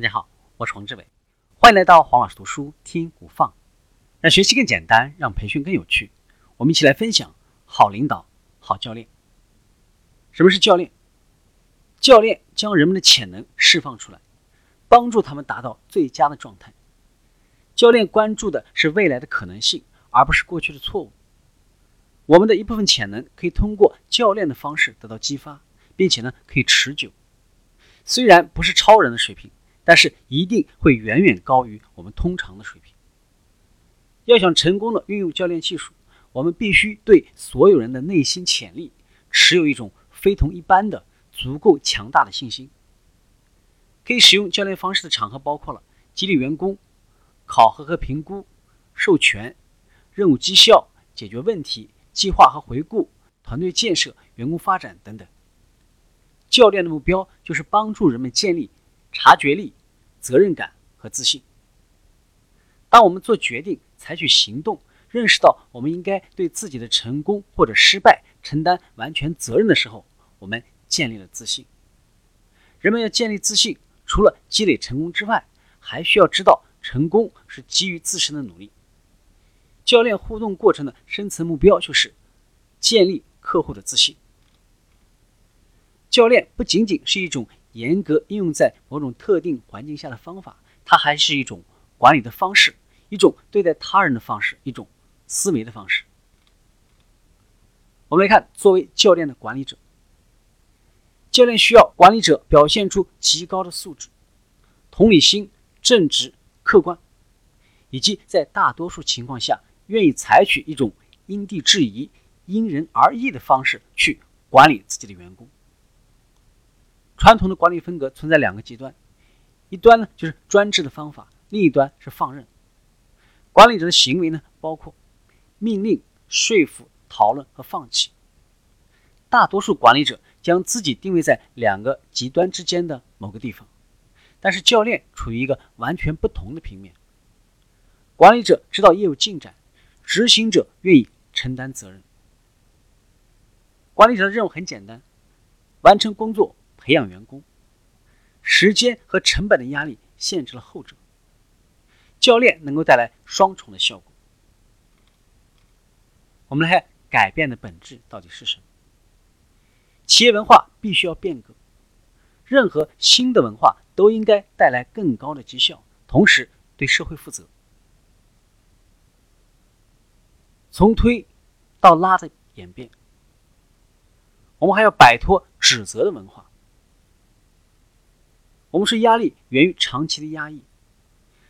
大家好，我是黄志伟，欢迎来到黄老师读书听古放，让学习更简单，让培训更有趣。我们一起来分享好领导、好教练。什么是教练？教练将人们的潜能释放出来，帮助他们达到最佳的状态。教练关注的是未来的可能性，而不是过去的错误。我们的一部分潜能可以通过教练的方式得到激发，并且呢可以持久。虽然不是超人的水平。但是一定会远远高于我们通常的水平。要想成功的运用教练技术，我们必须对所有人的内心潜力持有一种非同一般的、足够强大的信心。可以使用教练方式的场合包括了激励员工、考核和评估、授权、任务绩效、解决问题、计划和回顾、团队建设、员工发展等等。教练的目标就是帮助人们建立察觉力。责任感和自信。当我们做决定、采取行动、认识到我们应该对自己的成功或者失败承担完全责任的时候，我们建立了自信。人们要建立自信，除了积累成功之外，还需要知道成功是基于自身的努力。教练互动过程的深层目标就是建立客户的自信。教练不仅仅是一种。严格应用在某种特定环境下的方法，它还是一种管理的方式，一种对待他人的方式，一种思维的方式。我们来看，作为教练的管理者，教练需要管理者表现出极高的素质、同理心、正直、客观，以及在大多数情况下愿意采取一种因地制宜、因人而异的方式去管理自己的员工。传统的管理风格存在两个极端，一端呢就是专制的方法，另一端是放任。管理者的行为呢包括命令、说服、讨论和放弃。大多数管理者将自己定位在两个极端之间的某个地方，但是教练处于一个完全不同的平面。管理者知道业务进展，执行者愿意承担责任。管理者的任务很简单，完成工作。培养员工，时间和成本的压力限制了后者。教练能够带来双重的效果。我们来看改变的本质到底是什么？企业文化必须要变革，任何新的文化都应该带来更高的绩效，同时对社会负责。从推到拉的演变，我们还要摆脱指责的文化。我们说压力源于长期的压抑，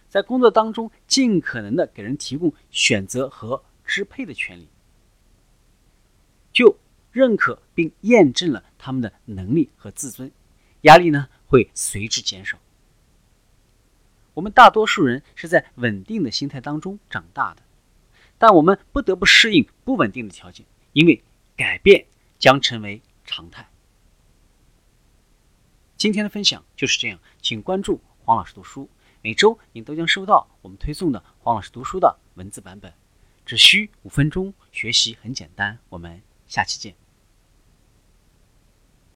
在工作当中尽可能的给人提供选择和支配的权利，就认可并验证了他们的能力和自尊，压力呢会随之减少。我们大多数人是在稳定的心态当中长大的，但我们不得不适应不稳定的条件，因为改变将成为常态。今天的分享就是这样，请关注黄老师读书，每周您都将收到我们推送的黄老师读书的文字版本，只需五分钟，学习很简单。我们下期见。